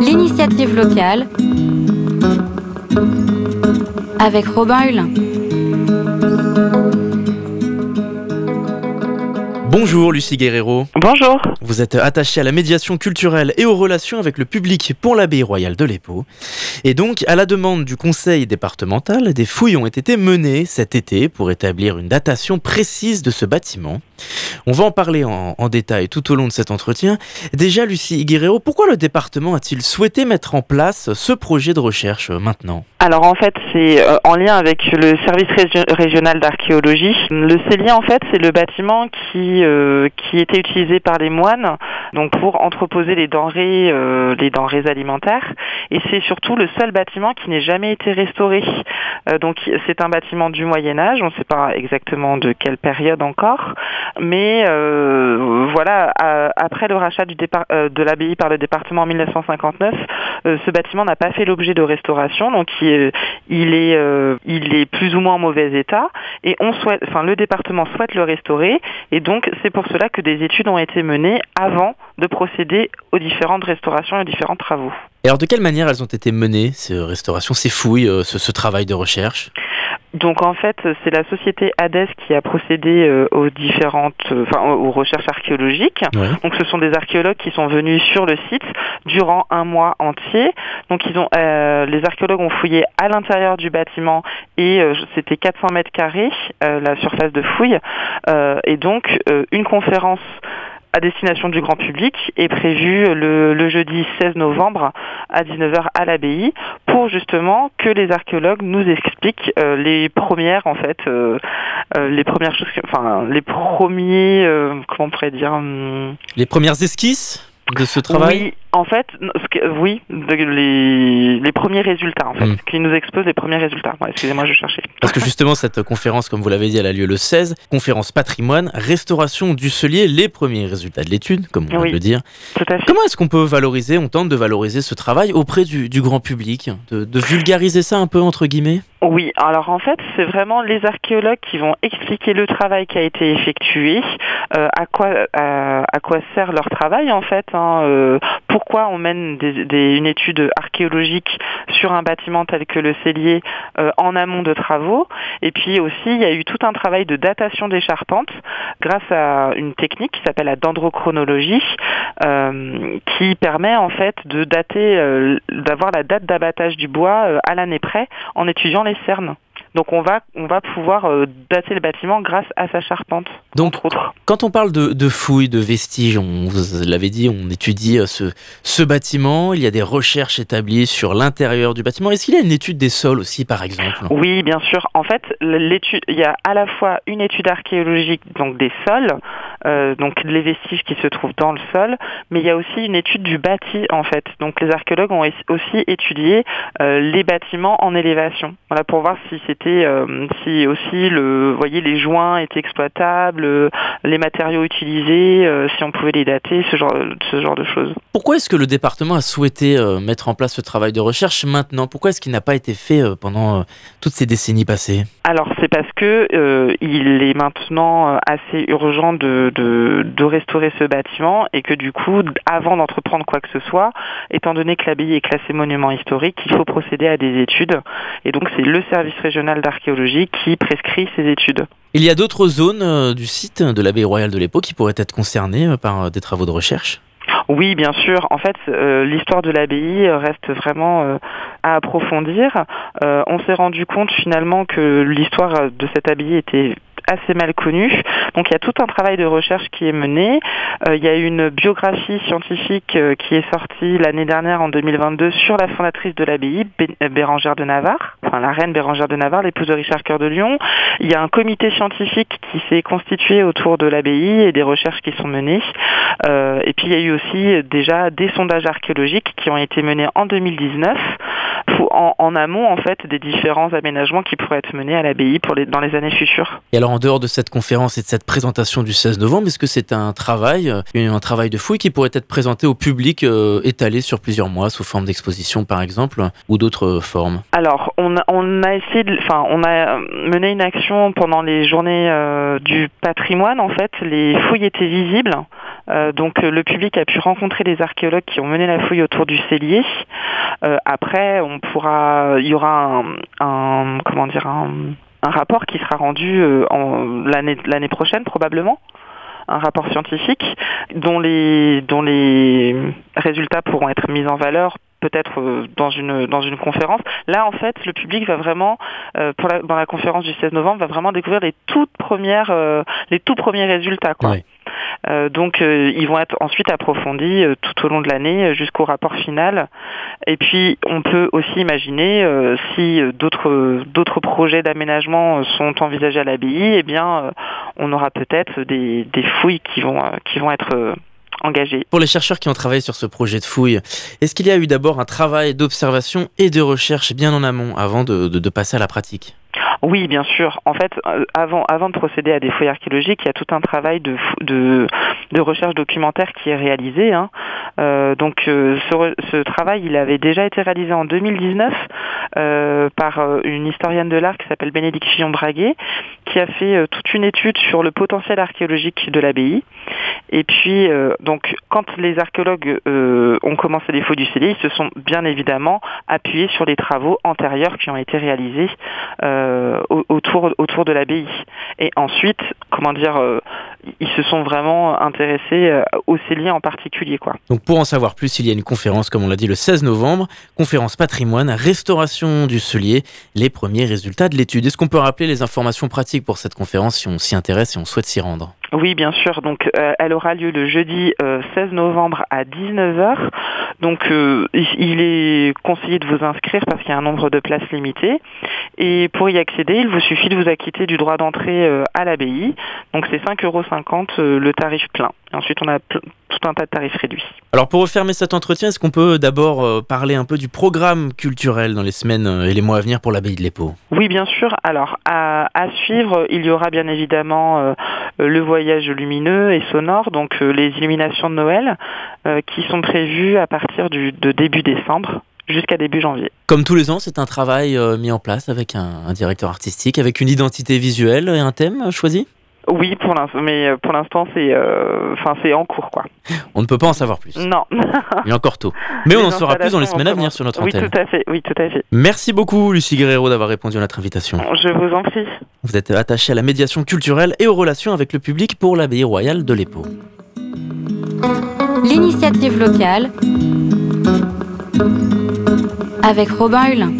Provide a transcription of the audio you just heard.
L'initiative locale avec Robin Hulin. Bonjour Lucie Guerrero. Bonjour. Vous êtes attachée à la médiation culturelle et aux relations avec le public pour l'abbaye royale de l'Épau. Et donc, à la demande du conseil départemental, des fouilles ont été menées cet été pour établir une datation précise de ce bâtiment. On va en parler en, détail tout au long de cet entretien. Déjà, Lucie Guerrero, pourquoi le département a-t-il souhaité mettre en place ce projet de recherche euh, maintenant? Alors en fait, c'est euh, en lien avec le service régio- régional d'archéologie. Le cellier, en fait, c'est le bâtiment qui euh, qui était utilisé par les moines, donc pour entreposer les denrées, euh, les denrées alimentaires. Et c'est surtout le seul bâtiment qui n'ait jamais été restauré. Euh, donc c'est un bâtiment du Moyen Âge. On ne sait pas exactement de quelle période encore, mais euh, voilà. après le rachat du départ, euh, de l'abbaye par le département en 1959, euh, ce bâtiment n'a pas fait l'objet de restauration, donc il, est- il est, euh, il est plus ou moins en mauvais état, et on souhaite, enfin le département souhaite le restaurer, et donc c'est pour cela que des études ont été menées avant de procéder aux différentes restaurations et aux différents travaux. Et alors, de quelle manière elles ont été menées, ces restaurations, ces fouilles, euh, ce, ce travail de recherche? Donc en fait, c'est la société Hades qui a procédé euh, aux différentes, euh, enfin aux recherches archéologiques. Ouais. Donc ce sont des archéologues qui sont venus sur le site durant un mois entier. Donc ils ont, euh, les archéologues ont fouillé à l'intérieur du bâtiment et c'était 400 mètres carrés la surface de fouille. Et donc une conférence à destination du grand public est prévue le, le jeudi 16 novembre à 19h à l'abbaye pour justement que les archéologues nous expliquent euh, les premières en fait euh, euh, les premières choses que- enfin les premiers euh, comment on pourrait dire hum, Les premières esquisses? De ce travail oui, en fait, oui, de- les, les premiers résultats, en fait, Mm. qui nous exposent les premiers résultats. Ouais, Excusez-moi, je cherchais. Parce que justement, cette conférence, comme vous l'avez dit, elle a lieu le 16. Conférence patrimoine, restauration du cellier, les premiers résultats de l'étude, comme on Oui. de le dire. Tout à fait. Comment est-ce qu'on peut valoriser, on tente de valoriser ce travail auprès du, du grand public, de, de vulgariser ça un peu entre guillemets? Oui, alors en fait, c'est vraiment les archéologues qui vont expliquer le travail qui a été effectué, euh, à quoi à, à quoi sert leur travail en fait, euh, pourquoi on mène une étude archéologique sur un bâtiment tel que le cellier euh, en amont de travaux, et puis aussi il y a eu tout un travail de datation des charpentes grâce à une technique qui s'appelle la dendrochronologie, euh, qui permet en fait d'avoir la date d'abattage du bois à l'année près en étudiant les cernes. Donc on va on va pouvoir euh, dater le bâtiment grâce à sa charpente, Donc, quand on parle de, de fouilles, de vestiges, on vous l'avez dit, on étudie euh, ce, ce bâtiment, il y a des recherches établies sur l'intérieur du bâtiment. Est-ce qu'il y a une étude des sols aussi, par exemple? Oui, bien sûr. En fait, l'étude, il y a à la fois une étude archéologique donc des sols, euh, donc les vestiges qui se trouvent dans le sol, mais il y a aussi une étude du bâti en fait. Donc les archéologues ont aussi étudié euh, les bâtiments en élévation, voilà pour voir si c'était, euh, si aussi le, voyez, les joints étaient exploitables, euh, les matériaux utilisés, euh, si on pouvait les dater, ce genre, ce genre de choses. Pourquoi est-ce que le département a souhaité mettre en place ce travail de recherche maintenant? Pourquoi est-ce qu'il n'a pas été fait pendant toutes ces décennies passées? Alors c'est parce que euh, il est maintenant assez urgent de, de, de restaurer ce bâtiment et que du coup, avant d'entreprendre quoi que ce soit, étant donné que l'abbaye est classée monument historique, il faut procéder à des études. Et donc c'est le service régional d'archéologie qui prescrit ces études. Il y a d'autres zones euh, du site de l'abbaye royale de l'Épau qui pourraient être concernées euh, par euh, des travaux de recherche? Oui, bien sûr. En fait, euh, l'histoire de l'abbaye reste vraiment euh, à approfondir. Euh, on s'est rendu compte finalement que l'histoire de cette abbaye était assez mal connue. Donc il y a tout un travail de recherche qui est mené. Euh, il y a une biographie scientifique euh, qui est sortie l'année dernière en 2022 sur la fondatrice de l'abbaye, euh, Bérangère de Navarre, enfin la reine Bérangère de Navarre, l'épouse de Richard Cœur de Lion. Il y a un comité scientifique qui s'est constitué autour de l'abbaye et des recherches qui sont menées. Et puis il y a eu aussi déjà des sondages archéologiques qui ont été menés en 2019 pour- en, en amont en fait des différents aménagements qui pourraient être menés à l'abbaye pour les, dans les années futures. Et alors en dehors de cette conférence et de cette présentation du 16 novembre, est-ce que c'est un travail, euh, un travail de fouille qui pourrait être présenté au public euh, étalé sur plusieurs mois sous forme d'exposition par exemple ou d'autres euh, formes? Alors, on a, on a essayé, enfin, on a mené une action pendant les journées euh, du patrimoine. En fait, les fouilles étaient visibles donc le public a pu rencontrer les archéologues qui ont mené la fouille autour du cellier. après, on pourra, il y aura un, comment dire un, rapport qui sera rendu l'année prochaine probablement un rapport scientifique dont les, résultats pourront être mis en valeur peut-être euh, dans une conférence. Là, en fait, le public va vraiment, euh, pour la, dans la conférence du 16 novembre, va vraiment découvrir les toutes premières, euh, les tout premiers résultats. Donc, ils vont être ensuite approfondis tout au long de l'année jusqu'au rapport final. Et puis, on peut aussi imaginer si d'autres projets d'aménagement sont envisagés à l'abbaye, eh bien, on aura peut-être des, fouilles qui vont qui vont être pour les chercheurs qui ont travaillé sur ce projet de fouille, est-ce qu'il y a eu d'abord un travail d'observation et de recherche bien en amont avant de passer à la pratique? Oui, bien sûr. En fait, euh, avant, de procéder à des fouilles archéologiques, il y a tout un travail de, recherche documentaire qui est réalisé. Hein. Euh, donc, euh, ce, travail, il avait déjà été réalisé en 2019 euh, par une historienne de l'art qui s'appelle Bénédicte Fillon-Braguet, qui a fait toute une étude sur le potentiel archéologique de l'abbaye. Et puis, donc, quand les archéologues ont commencé les fouilles du cellier, ils se sont bien évidemment appuyés sur les travaux antérieurs qui ont été réalisés. Euh, autour, de l'abbaye. Et ensuite, comment dire, euh, ils se sont vraiment intéressés euh, au cellier en particulier. Quoi. Donc pour en savoir plus, il y a une conférence, comme on l'a dit, le 16 novembre, conférence patrimoine, restauration du cellier, les premiers résultats de l'étude. Est-ce qu'on peut rappeler les informations pratiques pour cette conférence si on s'y intéresse et on souhaite s'y rendre? Oui, bien sûr. Donc, elle aura lieu le jeudi 16 novembre à 19h. Donc, il est conseillé de vous inscrire parce qu'il y a un nombre de places limitées. Et pour y accéder, il vous suffit de vous acquitter du droit d'entrée euh, à l'abbaye. Donc c'est 5,50 euros euh, le tarif plein. Ensuite, on a tout un tas de tarifs réduits. Alors pour refermer cet entretien, est-ce qu'on peut d'abord euh, parler un peu du programme culturel dans les semaines et les mois à venir pour l'abbaye de l'Épau Oui, bien sûr. Alors à, suivre, il y aura bien évidemment le voyage lumineux et sonore, donc les illuminations de Noël, qui sont prévues à partir du, de début décembre jusqu'à début janvier. Comme tous les ans, c'est un travail euh, mis en place avec un, directeur artistique, avec une identité visuelle et un thème choisi? Oui, pour l'instant, mais euh, pour l'instant, c'est, euh, enfin, c'est en cours, quoi. On ne peut pas en savoir plus. Non. Il est encore tôt. Mais on en saura plus dans les semaines à venir sur notre antenne. Oui, tout à fait. Oui, tout à fait. Merci beaucoup, Lucie Guerrero, d'avoir répondu à notre invitation. Je vous en prie. Vous êtes attachée à la médiation culturelle et aux relations avec le public pour l'abbaye royale de l'Épau. L'initiative locale avec Robin Hulin.